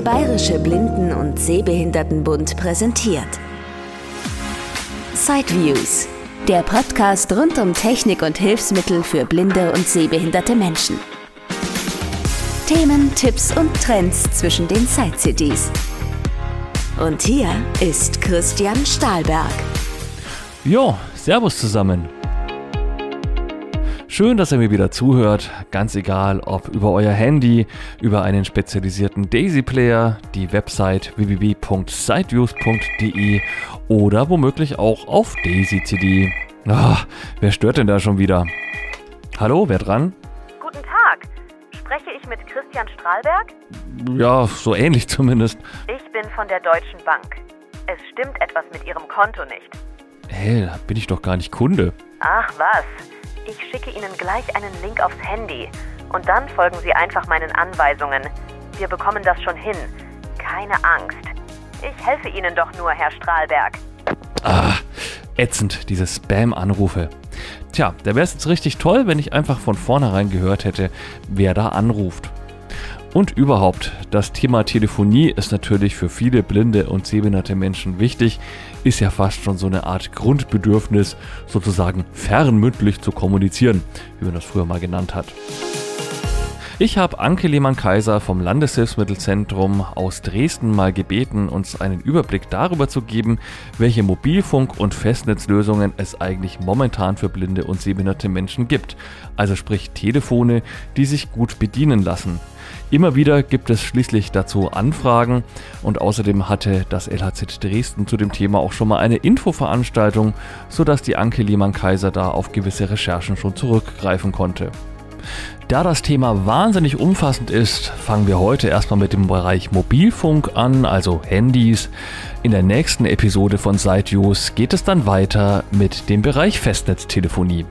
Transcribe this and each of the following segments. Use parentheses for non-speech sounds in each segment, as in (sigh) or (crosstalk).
Der Bayerische Blinden- und Sehbehindertenbund präsentiert. Sideviews, der Podcast rund um Technik und Hilfsmittel für blinde und sehbehinderte Menschen. Themen, Tipps und Trends zwischen den Side-CDs. Und hier ist Christian Stahlberg. Jo, Servus zusammen. Schön, dass ihr mir wieder zuhört, ganz egal ob über euer Handy, über einen spezialisierten Daisy Player, die Website www.sideviews.de oder womöglich auch auf Daisy CD. Ach, wer stört denn da schon wieder? Hallo, wer dran? Guten Tag. Spreche ich mit Christian Strahlberg? Ja, so ähnlich (laughs) zumindest. Ich bin von der Deutschen Bank. Es stimmt etwas mit Ihrem Konto nicht. Hä, da bin ich doch gar nicht Kunde. Ach was. Ich schicke Ihnen gleich einen Link aufs Handy. Und dann folgen Sie einfach meinen Anweisungen. Wir bekommen das schon hin. Keine Angst. Ich helfe Ihnen doch nur, Herr Strahlberg. Ah, ätzend, diese Spam-Anrufe. Tja, da wäre es jetzt richtig toll, wenn ich einfach von vornherein gehört hätte, wer da anruft. Und überhaupt, das Thema Telefonie ist natürlich für viele blinde und sehbehinderte Menschen wichtig, ist ja fast schon so eine Art Grundbedürfnis, sozusagen fernmündlich zu kommunizieren, wie man das früher mal genannt hat. Ich habe Anke Lehmann-Kaiser vom Landeshilfsmittelzentrum aus Dresden mal gebeten, uns einen Überblick darüber zu geben, welche Mobilfunk- und Festnetzlösungen es eigentlich momentan für blinde und sehbehinderte Menschen gibt. Also sprich Telefone, die sich gut bedienen lassen. Immer wieder gibt es schließlich dazu Anfragen und außerdem hatte das LHZ Dresden zu dem Thema auch schon mal eine Infoveranstaltung, sodass die Anke Lehmann-Kaiser da auf gewisse Recherchen schon zurückgreifen konnte. Da das Thema wahnsinnig umfassend ist, fangen wir heute erstmal mit dem Bereich Mobilfunk an, also Handys. In der nächsten Episode von SiteUse geht es dann weiter mit dem Bereich Festnetztelefonie.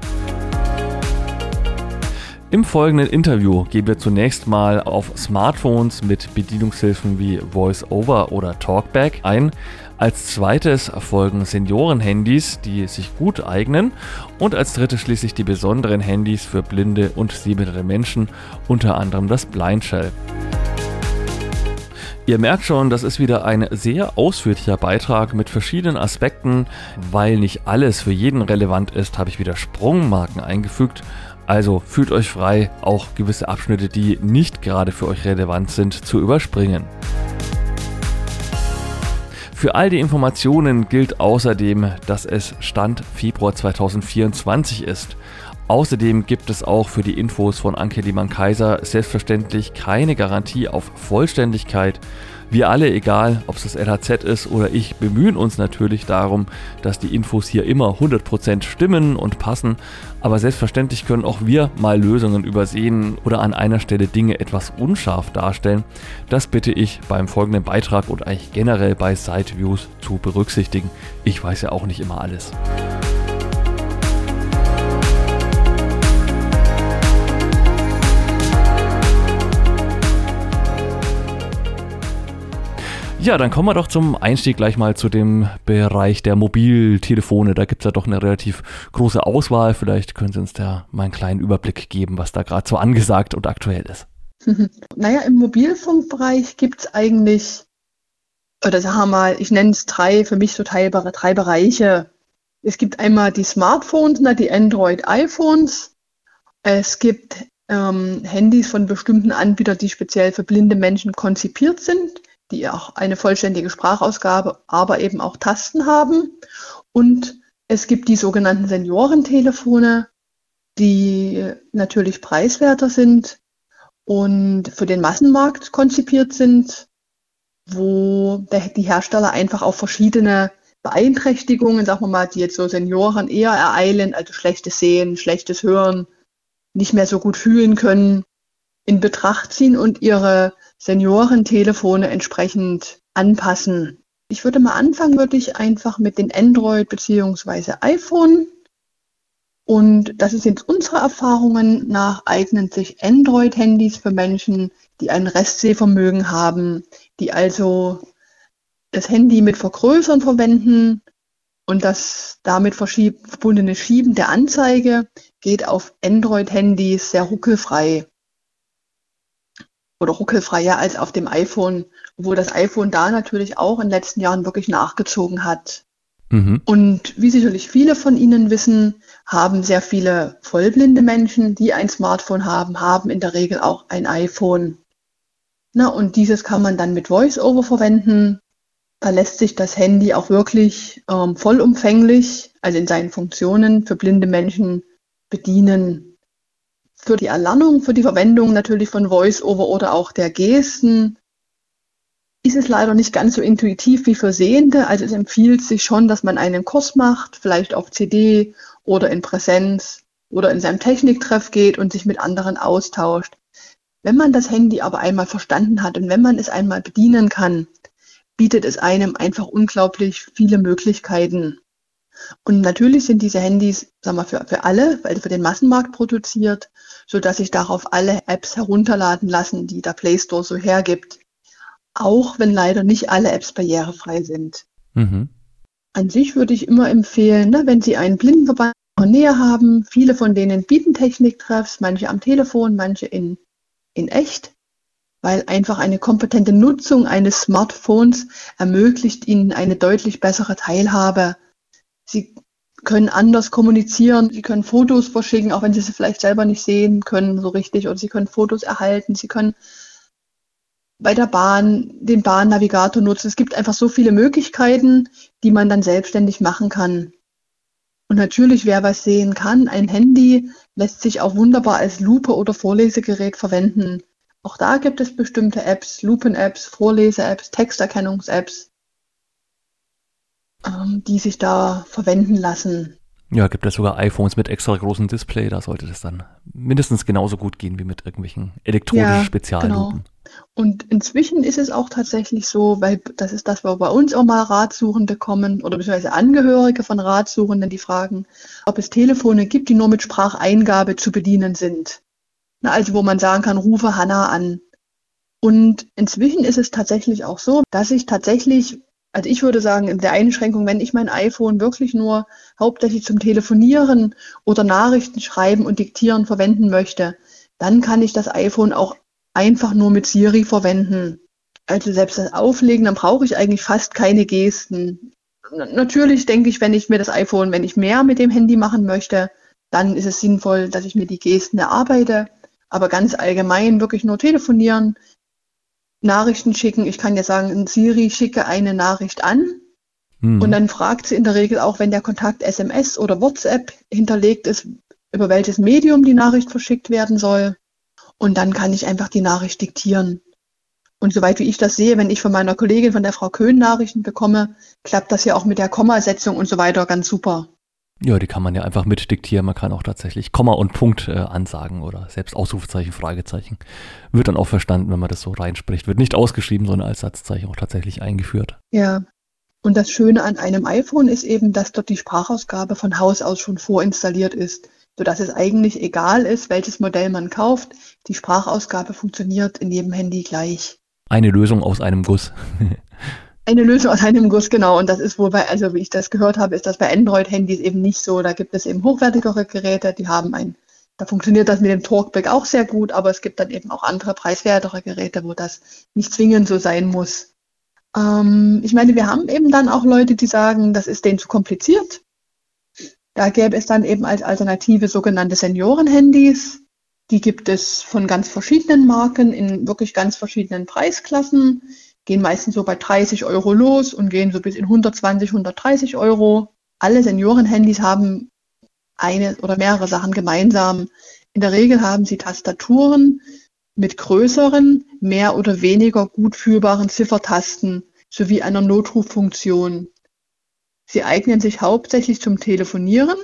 Im folgenden Interview gehen wir zunächst mal auf Smartphones mit Bedienungshilfen wie VoiceOver oder Talkback ein. Als zweites folgen Seniorenhandys, die sich gut eignen. Und als drittes schließlich die besonderen Handys für blinde und sehbehinderte Menschen, unter anderem das Blindshell. Ihr merkt schon, das ist wieder ein sehr ausführlicher Beitrag mit verschiedenen Aspekten. Weil nicht alles für jeden relevant ist, habe ich wieder Sprungmarken eingefügt. Also fühlt euch frei, auch gewisse Abschnitte, die nicht gerade für euch relevant sind, zu überspringen. Für all die Informationen gilt außerdem, dass es Stand Februar 2024 ist. Außerdem gibt es auch für die Infos von Anke Lehmann-Kaiser selbstverständlich keine Garantie auf Vollständigkeit. Wir alle, egal ob es das LHZ ist oder ich, bemühen uns natürlich darum, dass die Infos hier immer 100% stimmen und passen. Aber selbstverständlich können auch wir mal Lösungen übersehen oder an einer Stelle Dinge etwas unscharf darstellen. Das bitte ich beim folgenden Beitrag und eigentlich generell bei Sideviews zu berücksichtigen. Ich weiß ja auch nicht immer alles. Ja, dann kommen wir doch zum Einstieg gleich mal zu dem Bereich der Mobiltelefone. Da gibt es ja doch eine relativ große Auswahl. Vielleicht können Sie uns da mal einen kleinen Überblick geben, was da gerade so angesagt und aktuell ist. (laughs) Naja, im Mobilfunkbereich gibt es eigentlich, oder sagen wir mal, ich nenne es drei, für mich so teilbare, drei Bereiche. Es gibt einmal die Smartphones, die Android-iPhones. Es gibt ähm, Handys von bestimmten Anbietern, die speziell für blinde Menschen konzipiert sind die auch eine vollständige Sprachausgabe, aber eben auch Tasten haben. Und es gibt die sogenannten Seniorentelefone, die natürlich preiswerter sind und für den Massenmarkt konzipiert sind, wo die Hersteller einfach auf verschiedene Beeinträchtigungen, sagen wir mal, die jetzt so Senioren eher ereilen, also schlechtes Sehen, schlechtes Hören, nicht mehr so gut fühlen können, in Betracht ziehen und ihre Seniorentelefone entsprechend anpassen. Ich würde mal anfangen, würde ich einfach mit den Android bzw. iPhone. Und das ist jetzt unsere Erfahrungen nach, eignen sich Android-Handys für Menschen, die ein Restsehvermögen haben, die also das Handy mit Vergrößern verwenden und das damit verbundene Schieben der Anzeige geht auf Android-Handys sehr ruckelfrei. Oder ruckelfreier als auf dem iPhone, obwohl das iPhone da natürlich auch in den letzten Jahren wirklich nachgezogen hat. Mhm. Und wie sicherlich viele von Ihnen wissen, haben sehr viele vollblinde Menschen, die ein Smartphone haben, haben in der Regel auch ein iPhone. Na, und dieses kann man dann mit VoiceOver verwenden. Da lässt sich das Handy auch wirklich ähm, vollumfänglich, also in seinen Funktionen für blinde Menschen bedienen. Für die Erlernung, für die Verwendung natürlich von VoiceOver oder auch der Gesten ist es leider nicht ganz so intuitiv wie für Sehende. Also es empfiehlt sich schon, dass man einen Kurs macht, vielleicht auf CD oder in Präsenz oder in seinem Techniktreff geht und sich mit anderen austauscht. Wenn man das Handy aber einmal verstanden hat und wenn man es einmal bedienen kann, bietet es einem einfach unglaublich viele Möglichkeiten. Und natürlich sind diese Handys, sagen wir, für, für alle, weil für den Massenmarkt produziert, so dass sich darauf alle Apps herunterladen lassen, die der Play Store so hergibt auch wenn leider nicht alle Apps barrierefrei sind. Mhm. An sich würde ich immer empfehlen, ne, wenn Sie einen Blindenverband in der Nähe haben, viele von denen bieten Techniktreffs, manche am Telefon, manche in, in echt, weil einfach eine kompetente Nutzung eines Smartphones ermöglicht Ihnen eine deutlich bessere Teilhabe. Sie können anders kommunizieren, Sie können Fotos verschicken, auch wenn Sie sie vielleicht selber nicht sehen können so richtig, oder Sie können Fotos erhalten, Sie können bei der Bahn den Bahnnavigator nutzen. Es gibt einfach so viele Möglichkeiten, die man dann selbstständig machen kann. Und natürlich, wer was sehen kann, ein Handy lässt sich auch wunderbar als Lupe oder Vorlesegerät verwenden. Auch da gibt es bestimmte Apps, Lupen-Apps, Vorlese-Apps, Texterkennungs-Apps, ähm, die sich da verwenden lassen. Ja, gibt es sogar iPhones mit extra großem Display, da sollte das dann mindestens genauso gut gehen wie mit irgendwelchen elektronischen ja, Speziallupen. Genau. Und inzwischen ist es auch tatsächlich so, weil das ist das, wo bei uns auch mal Ratsuchende kommen oder beziehungsweise Angehörige von Ratsuchenden, die fragen, ob es Telefone gibt, die nur mit Spracheingabe zu bedienen sind. Na, also wo man sagen kann, rufe Hanna an. Und inzwischen ist es tatsächlich auch so, dass ich tatsächlich, also ich würde sagen, in der Einschränkung, wenn ich mein iPhone wirklich nur hauptsächlich zum Telefonieren oder Nachrichten schreiben und diktieren verwenden möchte, dann kann ich das iPhone auch einfach nur mit Siri verwenden. Also selbst das Auflegen, dann brauche ich eigentlich fast keine Gesten. Natürlich denke ich, wenn ich mir das iPhone, wenn ich mehr mit dem Handy machen möchte, dann ist es sinnvoll, dass ich mir die Gesten erarbeite. Aber ganz allgemein wirklich nur telefonieren, Nachrichten schicken. Ich kann ja sagen, Siri schicke eine Nachricht an. Mhm. Und dann fragt sie in der Regel auch, wenn der Kontakt SMS oder WhatsApp hinterlegt ist, über welches Medium die Nachricht verschickt werden soll. Und dann kann ich einfach die Nachricht diktieren. Und soweit wie ich das sehe, wenn ich von meiner Kollegin, von der Frau Köhn Nachrichten bekomme, klappt das ja auch mit der Kommasetzung und so weiter ganz super. Ja, die kann man ja einfach mit diktieren. Man kann auch tatsächlich Komma und Punkt äh, ansagen oder selbst Ausrufezeichen, Fragezeichen. Wird dann auch verstanden, wenn man das so reinspricht. Wird nicht ausgeschrieben, sondern als Satzzeichen auch tatsächlich eingeführt. Ja. Und das Schöne an einem iPhone ist eben, dass dort die Sprachausgabe von Haus aus schon vorinstalliert ist sodass es eigentlich egal ist, welches Modell man kauft. Die Sprachausgabe funktioniert in jedem Handy gleich. Eine Lösung aus einem Guss. (laughs) Eine Lösung aus einem Guss, genau. Und das ist wohl bei, also wie ich das gehört habe, ist das bei Android-Handys eben nicht so. Da gibt es eben hochwertigere Geräte, die haben ein, da funktioniert das mit dem Talkback auch sehr gut, aber es gibt dann eben auch andere preiswertere Geräte, wo das nicht zwingend so sein muss. Ähm, ich meine, wir haben eben dann auch Leute, die sagen, das ist denen zu kompliziert. Da gäbe es dann eben als Alternative sogenannte Seniorenhandys. Die gibt es von ganz verschiedenen Marken in wirklich ganz verschiedenen Preisklassen, gehen meistens so bei 30 Euro los und gehen so bis in 120, 130 Euro. Alle Seniorenhandys haben eine oder mehrere Sachen gemeinsam. In der Regel haben sie Tastaturen mit größeren, mehr oder weniger gut fühlbaren Ziffertasten sowie einer Notruffunktion. Sie eignen sich hauptsächlich zum Telefonieren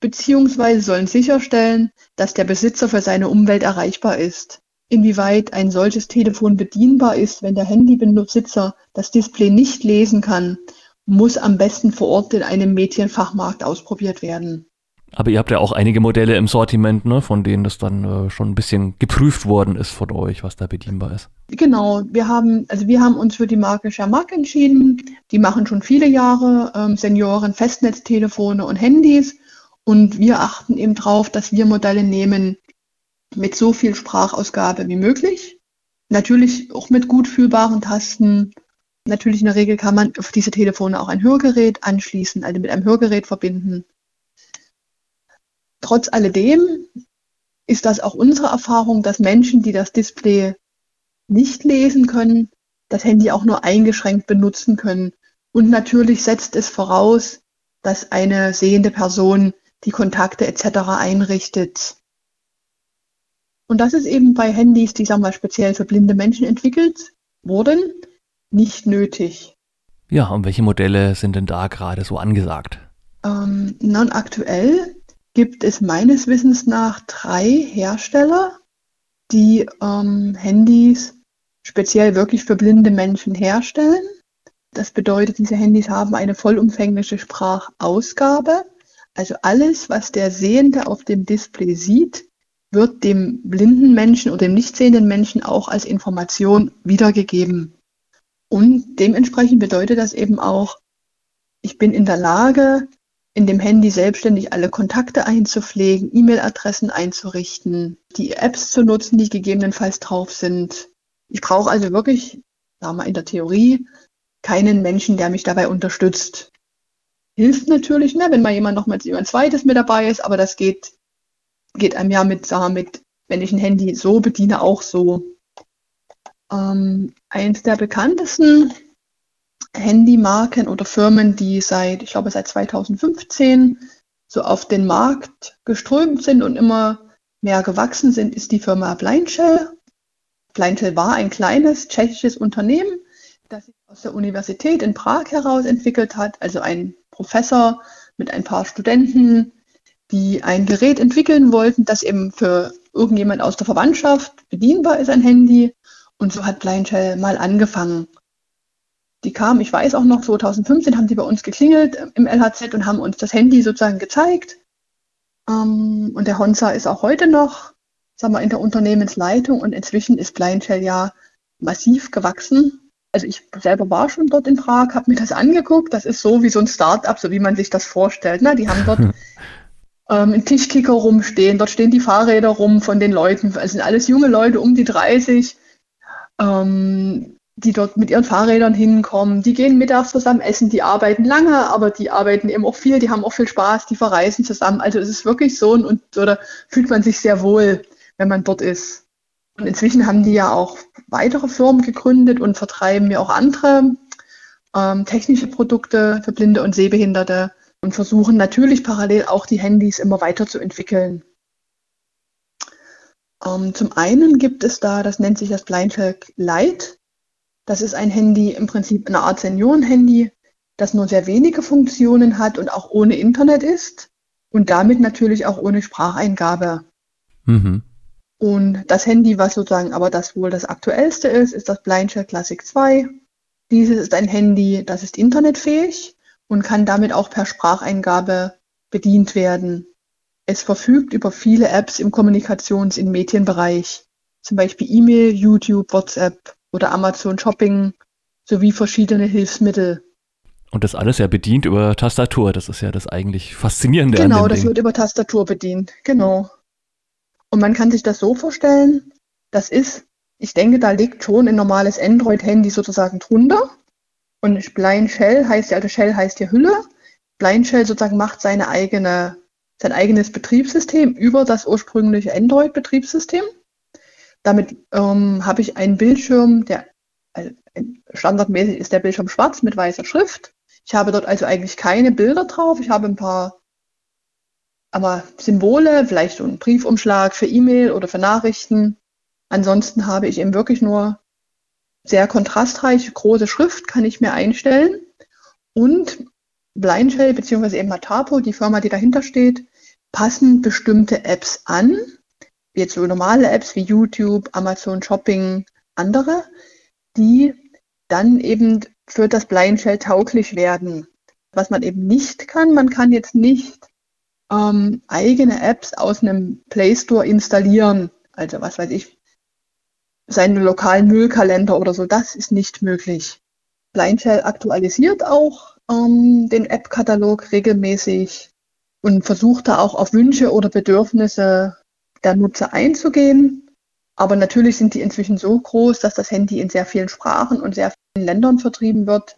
beziehungsweise sollen sicherstellen, dass der Besitzer für seine Umwelt erreichbar ist. Inwieweit ein solches Telefon bedienbar ist, wenn der Handybesitzer das Display nicht lesen kann, muss am besten vor Ort in einem Medienfachmarkt ausprobiert werden. Aber ihr habt ja auch einige Modelle im Sortiment, ne, von denen das dann äh, schon ein bisschen geprüft worden ist von euch, was da bedienbar ist. Genau, wir haben, also wir haben uns für die Marke Schermack entschieden. Die machen schon viele Jahre ähm, Senioren, Festnetztelefone und Handys. Und wir achten eben drauf, dass wir Modelle nehmen mit so viel Sprachausgabe wie möglich. Natürlich auch mit gut fühlbaren Tasten. Natürlich in der Regel kann man auf diese Telefone auch ein Hörgerät anschließen, also mit einem Hörgerät verbinden. Trotz alledem ist das auch unsere Erfahrung, dass Menschen, die das Display nicht lesen können, das Handy auch nur eingeschränkt benutzen können. Und natürlich setzt es voraus, dass eine sehende Person die Kontakte etc. einrichtet. Und das ist eben bei Handys, die sagen wir speziell für blinde Menschen entwickelt wurden, nicht nötig. Ja, und welche Modelle sind denn da gerade so angesagt? Ähm, non aktuell gibt es meines Wissens nach drei Hersteller, die ähm, Handys speziell wirklich für blinde Menschen herstellen. Das bedeutet, diese Handys haben eine vollumfängliche Sprachausgabe. Also alles, was der Sehende auf dem Display sieht, wird dem blinden Menschen oder dem nicht sehenden Menschen auch als Information wiedergegeben. Und dementsprechend bedeutet das eben auch, ich bin in der Lage, in dem Handy selbstständig alle Kontakte einzupflegen, E-Mail-Adressen einzurichten, die Apps zu nutzen, die gegebenenfalls drauf sind. Ich brauche also wirklich, sagen wir in der Theorie, keinen Menschen, der mich dabei unterstützt. Hilft natürlich, ne, wenn mal jemand noch mal jemand zweites mit dabei ist, aber das geht, geht einem ja mit, wir, mit, wenn ich ein Handy so bediene, auch so. Ähm, eins der bekanntesten Handymarken oder Firmen, die seit, ich glaube, seit 2015 so auf den Markt geströmt sind und immer mehr gewachsen sind, ist die Firma Blindshell. Blindshell war ein kleines tschechisches Unternehmen, das sich aus der Universität in Prag heraus entwickelt hat, also ein Professor mit ein paar Studenten, die ein Gerät entwickeln wollten, das eben für irgendjemand aus der Verwandtschaft bedienbar ist, ein Handy. Und so hat Blindshell mal angefangen. Die kamen, ich weiß auch noch, 2015 haben die bei uns geklingelt im LHZ und haben uns das Handy sozusagen gezeigt. Ähm, und der Honza ist auch heute noch, sagen wir, in der Unternehmensleitung und inzwischen ist Blindshell ja massiv gewachsen. Also ich selber war schon dort in Prag, habe mir das angeguckt. Das ist so wie so ein Start-up, so wie man sich das vorstellt. Ne? Die haben dort (laughs) ähm, Tischkicker rumstehen, dort stehen die Fahrräder rum von den Leuten. Es sind alles junge Leute um die 30. Ähm, die dort mit ihren Fahrrädern hinkommen, die gehen mittags zusammen essen, die arbeiten lange, aber die arbeiten eben auch viel, die haben auch viel Spaß, die verreisen zusammen. Also es ist wirklich so und oder fühlt man sich sehr wohl, wenn man dort ist. Und inzwischen haben die ja auch weitere Firmen gegründet und vertreiben ja auch andere ähm, technische Produkte für Blinde und Sehbehinderte und versuchen natürlich parallel auch die Handys immer weiter zu entwickeln. Ähm, zum einen gibt es da, das nennt sich das Blindshell Lite. Das ist ein Handy, im Prinzip eine Art Senioren-Handy, das nur sehr wenige Funktionen hat und auch ohne Internet ist und damit natürlich auch ohne Spracheingabe. Mhm. Und das Handy, was sozusagen aber das wohl das aktuellste ist, ist das Blindshell Classic 2. Dieses ist ein Handy, das ist internetfähig und kann damit auch per Spracheingabe bedient werden. Es verfügt über viele Apps im Kommunikations- und Medienbereich, zum Beispiel E-Mail, YouTube, WhatsApp oder Amazon Shopping sowie verschiedene Hilfsmittel. Und das alles ja bedient über Tastatur. Das ist ja das eigentlich Faszinierende. Genau, das Ding. wird über Tastatur bedient. Genau. Und man kann sich das so vorstellen, das ist, ich denke, da liegt schon ein normales Android-Handy sozusagen drunter. Und Blind Shell heißt ja, also Shell heißt ja Hülle. Blind Shell sozusagen macht seine eigene, sein eigenes Betriebssystem über das ursprüngliche Android-Betriebssystem. Damit ähm, habe ich einen Bildschirm, der also standardmäßig ist der Bildschirm schwarz mit weißer Schrift. Ich habe dort also eigentlich keine Bilder drauf. Ich habe ein paar aber Symbole, vielleicht so ein Briefumschlag für E-Mail oder für Nachrichten. Ansonsten habe ich eben wirklich nur sehr kontrastreiche große Schrift, kann ich mir einstellen. Und Blindshell bzw. eben Matapo, die Firma, die dahinter steht, passen bestimmte Apps an, jetzt so normale Apps wie YouTube, Amazon Shopping, andere, die dann eben für das Blind Shell tauglich werden. Was man eben nicht kann, man kann jetzt nicht ähm, eigene Apps aus einem Play Store installieren. Also was weiß ich, seinen lokalen Müllkalender oder so, das ist nicht möglich. Blind Shell aktualisiert auch ähm, den App-Katalog regelmäßig und versucht da auch auf Wünsche oder Bedürfnisse der Nutzer einzugehen. Aber natürlich sind die inzwischen so groß, dass das Handy in sehr vielen Sprachen und sehr vielen Ländern vertrieben wird.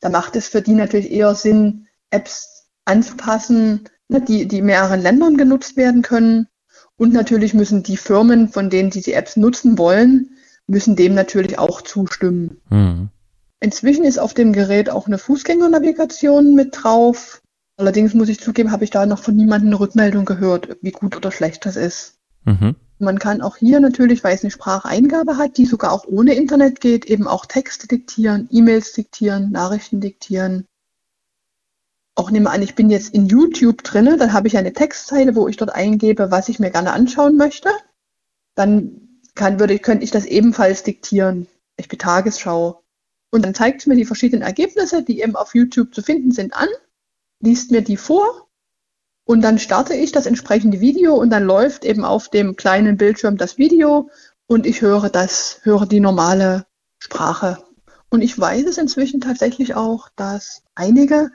Da macht es für die natürlich eher Sinn, Apps anzupassen, ne, die, die in mehreren Ländern genutzt werden können. Und natürlich müssen die Firmen, von denen die die Apps nutzen wollen, müssen dem natürlich auch zustimmen. Mhm. Inzwischen ist auf dem Gerät auch eine Fußgängernavigation mit drauf. Allerdings muss ich zugeben, habe ich da noch von niemandem eine Rückmeldung gehört, wie gut oder schlecht das ist. Mhm. Man kann auch hier natürlich, weil es eine Spracheingabe hat, die sogar auch ohne Internet geht, eben auch Texte diktieren, E-Mails diktieren, Nachrichten diktieren. Auch nehme an, ich bin jetzt in YouTube drinne, dann habe ich eine Textzeile, wo ich dort eingebe, was ich mir gerne anschauen möchte. Dann kann, würde, könnte ich das ebenfalls diktieren. Ich bin Tagesschau. Und dann zeigt es mir die verschiedenen Ergebnisse, die eben auf YouTube zu finden sind, an, liest mir die vor und dann starte ich das entsprechende Video und dann läuft eben auf dem kleinen Bildschirm das Video und ich höre das, höre die normale Sprache. Und ich weiß es inzwischen tatsächlich auch, dass einige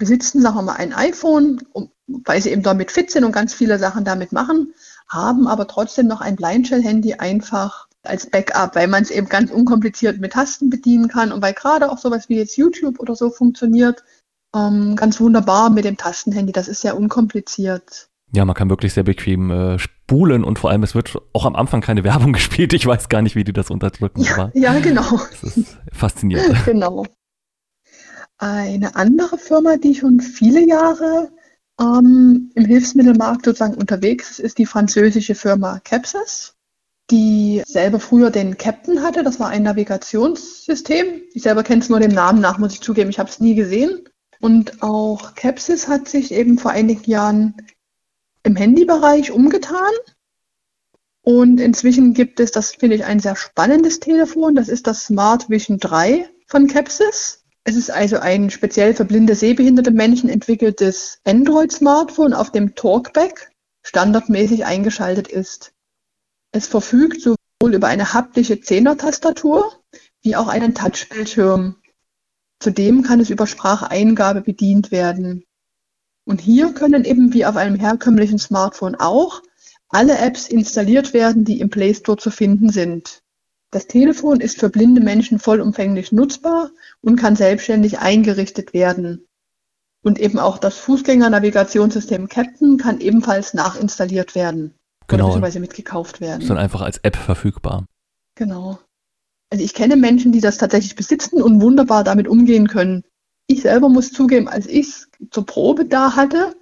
besitzen, sagen wir mal, ein iPhone, weil sie eben damit fit sind und ganz viele Sachen damit machen, haben aber trotzdem noch ein Blindshell-Handy einfach als Backup, weil man es eben ganz unkompliziert mit Tasten bedienen kann und weil gerade auch sowas wie jetzt YouTube oder so funktioniert, ähm, ganz wunderbar mit dem Tastenhandy. Das ist sehr unkompliziert. Ja, man kann wirklich sehr bequem äh, spulen und vor allem es wird auch am Anfang keine (laughs) Werbung gespielt. Ich weiß gar nicht, wie die das unterdrücken. Ja, ja genau. Das ist faszinierend. (laughs) genau. Eine andere Firma, die schon viele Jahre ähm, im Hilfsmittelmarkt sozusagen unterwegs ist, ist die französische Firma Capsys, die selber früher den Captain hatte. Das war ein Navigationssystem. Ich selber kenne es nur dem Namen nach, muss ich zugeben. Ich habe es nie gesehen. Und auch Capsys hat sich eben vor einigen Jahren im Handybereich umgetan. Und inzwischen gibt es, das finde ich ein sehr spannendes Telefon, das ist das Smart Vision 3 von Capsys. Es ist also ein speziell für blinde, sehbehinderte Menschen entwickeltes Android-Smartphone, auf dem Talkback standardmäßig eingeschaltet ist. Es verfügt sowohl über eine haptische Zehner-Tastatur wie auch einen Touchbildschirm. Zudem kann es über Spracheingabe bedient werden. Und hier können eben wie auf einem herkömmlichen Smartphone auch alle Apps installiert werden, die im Play Store zu finden sind. Das Telefon ist für blinde Menschen vollumfänglich nutzbar und kann selbstständig eingerichtet werden. Und eben auch das Fußgänger-Navigationssystem Captain kann ebenfalls nachinstalliert werden. Genau. Oder beziehungsweise mitgekauft werden. Ist dann einfach als App verfügbar. Genau. Also ich kenne Menschen, die das tatsächlich besitzen und wunderbar damit umgehen können. Ich selber muss zugeben, als ich es zur Probe da hatte,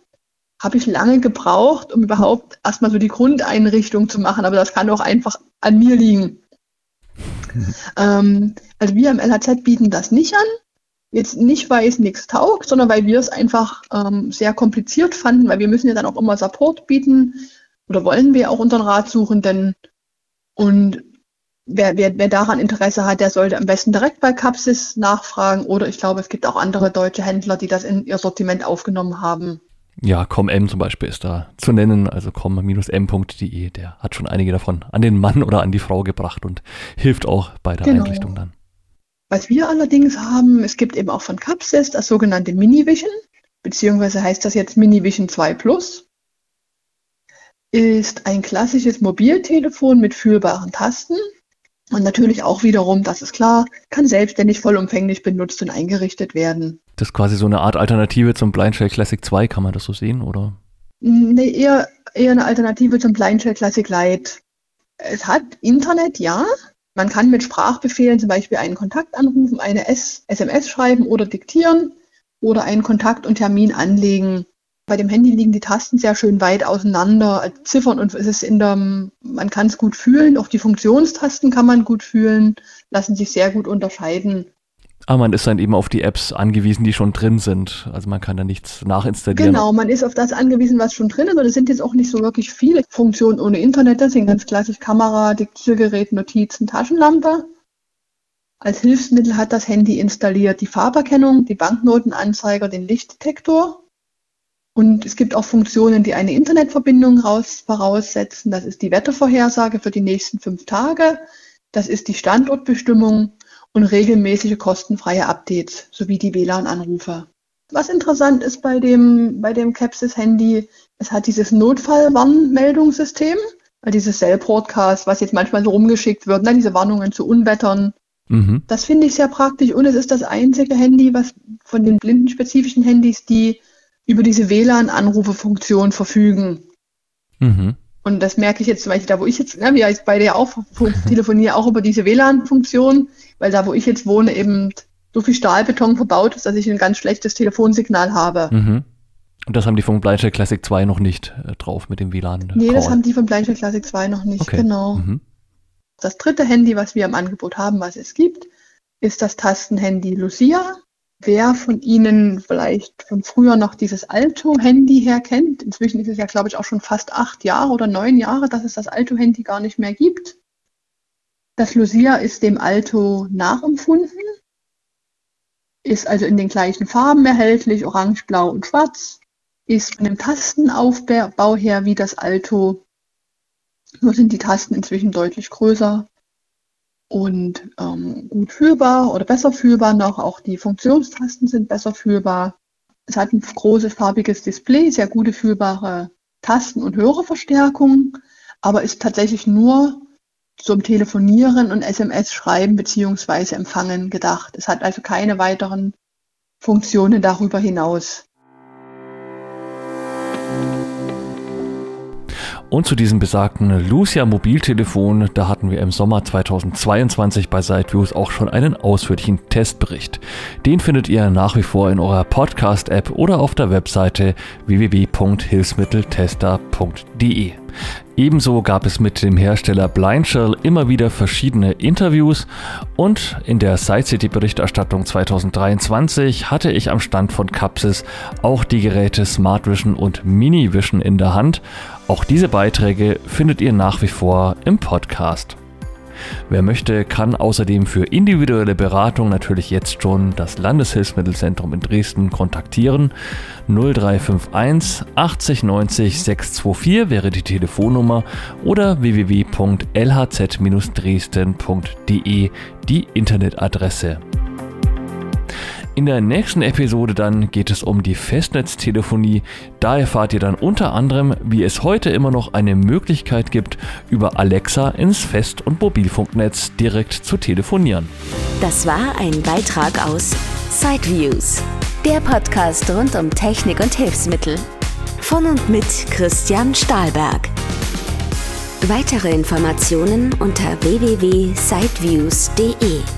habe ich lange gebraucht, um überhaupt erstmal so die Grundeinrichtung zu machen, aber das kann auch einfach an mir liegen. (laughs) ähm, also wir im LHZ bieten das nicht an. Jetzt nicht, weil es nichts taugt, sondern weil wir es einfach ähm, sehr kompliziert fanden, weil wir müssen ja dann auch immer Support bieten oder wollen wir auch unseren Ratsuchenden. Und wer, wer, wer daran Interesse hat, der sollte am besten direkt bei Capsis nachfragen oder ich glaube, es gibt auch andere deutsche Händler, die das in ihr Sortiment aufgenommen haben. Ja, com.m zum Beispiel ist da zu nennen, also com-m.de, der hat schon einige davon an den Mann oder an die Frau gebracht und hilft auch bei der genau. Einrichtung dann. Was wir allerdings haben, es gibt eben auch von Capsis das sogenannte Minivision, beziehungsweise heißt das jetzt Minivision 2 Plus, ist ein klassisches Mobiltelefon mit fühlbaren Tasten, und natürlich auch wiederum, das ist klar, kann selbstständig vollumfänglich benutzt und eingerichtet werden. Das ist quasi so eine Art Alternative zum Blindshell Classic 2, kann man das so sehen, oder? Nee, eher, eher eine Alternative zum Blindshell Classic Lite. Es hat Internet, ja. Man kann mit Sprachbefehlen zum Beispiel einen Kontakt anrufen, eine SMS schreiben oder diktieren oder einen Kontakt und Termin anlegen. Bei dem Handy liegen die Tasten sehr schön weit auseinander, Ziffern und es ist in der, man kann es gut fühlen, auch die Funktionstasten kann man gut fühlen, lassen sich sehr gut unterscheiden. Aber man ist dann eben auf die Apps angewiesen, die schon drin sind. Also man kann da nichts nachinstallieren. Genau, man ist auf das angewiesen, was schon drin ist. Und es sind jetzt auch nicht so wirklich viele Funktionen ohne Internet. Das sind ganz klassisch Kamera, Diktiergerät, Notizen, Taschenlampe. Als Hilfsmittel hat das Handy installiert die Farberkennung, die Banknotenanzeiger, den Lichtdetektor und es gibt auch Funktionen, die eine Internetverbindung raus, voraussetzen. Das ist die Wettervorhersage für die nächsten fünf Tage. Das ist die Standortbestimmung und regelmäßige kostenfreie Updates sowie die WLAN-Anrufe. Was interessant ist bei dem, bei dem Capsys-Handy, es hat dieses Notfallwarnmeldungssystem. dieses Cell-Broadcast, was jetzt manchmal so rumgeschickt wird, ne, diese Warnungen zu Unwettern. Mhm. Das finde ich sehr praktisch und es ist das einzige Handy, was von den blindenspezifischen Handys, die über diese WLAN-Anrufe-Funktion verfügen. Mhm. Und das merke ich jetzt zum Beispiel da, wo ich jetzt, ja, wir beide ja auch telefonieren, auch über diese WLAN-Funktion, weil da, wo ich jetzt wohne, eben so viel Stahlbeton verbaut ist, dass ich ein ganz schlechtes Telefonsignal habe. Mhm. Und das haben die von Bleiche Classic 2 noch nicht äh, drauf mit dem WLAN. Nee, das haben die von Blanchard Classic 2 noch nicht, Okay. genau. Mhm. Das dritte Handy, was wir im Angebot haben, was es gibt, ist das Tastenhandy Lucia. Wer von Ihnen vielleicht von früher noch dieses Alto-Handy her kennt, inzwischen ist es ja, glaube ich, auch schon fast acht Jahre oder neun Jahre, dass es das Alto-Handy gar nicht mehr gibt. Das Lucia ist dem Alto nachempfunden, ist also in den gleichen Farben erhältlich, orange, blau und schwarz, ist von dem Tastenaufbau her wie das Alto nur sind die Tasten inzwischen deutlich größer und ähm, gut fühlbar oder besser fühlbar noch. Auch die Funktionstasten sind besser fühlbar. Es hat ein großes farbiges Display, sehr gute fühlbare Tasten- und Hörerverstärkung, aber ist tatsächlich nur zum Telefonieren und SMS-Schreiben beziehungsweise Empfangen gedacht. Es hat also keine weiteren Funktionen darüber hinaus. Und zu diesem besagten Lucia Mobiltelefon, da hatten wir im Sommer 2022 bei Sideviews auch schon einen ausführlichen Testbericht. Den findet ihr nach wie vor in eurer Podcast-App oder auf der Webseite www.hilfsmitteltester.de. Ebenso gab es mit dem Hersteller Blindshell immer wieder verschiedene Interviews und in der Side City Berichterstattung 2023 hatte ich am Stand von Capsys auch die Geräte Smart Vision und Mini Vision in der Hand. Auch diese Beiträge findet ihr nach wie vor im Podcast. Wer möchte, kann außerdem für individuelle Beratung natürlich jetzt schon das Landeshilfsmittelzentrum in Dresden kontaktieren. 0351 80 90 624 wäre die Telefonnummer oder www.lhz-dresden.de die Internetadresse. In der nächsten Episode dann geht es um die Festnetztelefonie. Da erfahrt ihr dann unter anderem, wie es heute immer noch eine Möglichkeit gibt, über Alexa ins Fest- und Mobilfunknetz direkt zu telefonieren. Das war ein Beitrag aus Sideviews, der Podcast rund um Technik und Hilfsmittel. Von und mit Christian Stahlberg. Weitere Informationen unter www.sideviews.de.